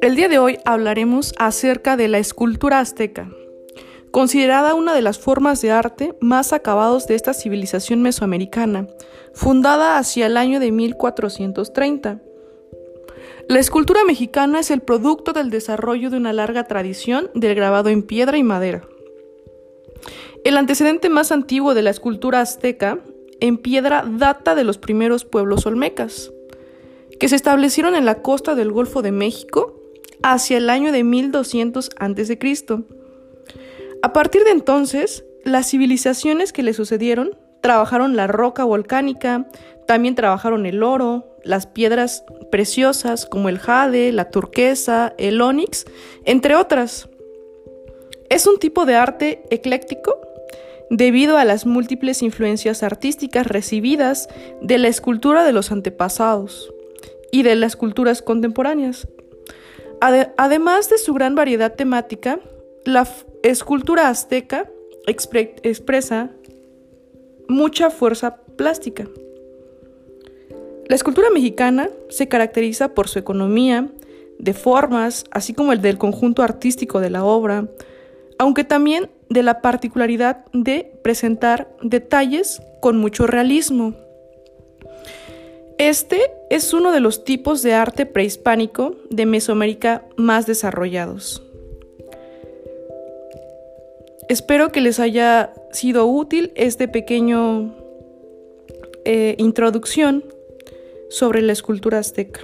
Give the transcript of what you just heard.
El día de hoy hablaremos acerca de la escultura azteca, considerada una de las formas de arte más acabados de esta civilización mesoamericana, fundada hacia el año de 1430. La escultura mexicana es el producto del desarrollo de una larga tradición del grabado en piedra y madera. El antecedente más antiguo de la escultura azteca en piedra data de los primeros pueblos olmecas, que se establecieron en la costa del Golfo de México hacia el año de 1200 a.C. A partir de entonces, las civilizaciones que le sucedieron trabajaron la roca volcánica, también trabajaron el oro, las piedras preciosas como el jade, la turquesa, el ónix, entre otras. Es un tipo de arte ecléctico debido a las múltiples influencias artísticas recibidas de la escultura de los antepasados y de las culturas contemporáneas además de su gran variedad temática, la escultura azteca expresa mucha fuerza plástica. La escultura mexicana se caracteriza por su economía, de formas, así como el del conjunto artístico de la obra, aunque también de la particularidad de presentar detalles con mucho realismo. Este es uno de los tipos de arte prehispánico de Mesoamérica más desarrollados. Espero que les haya sido útil este pequeño eh, introducción sobre la escultura azteca.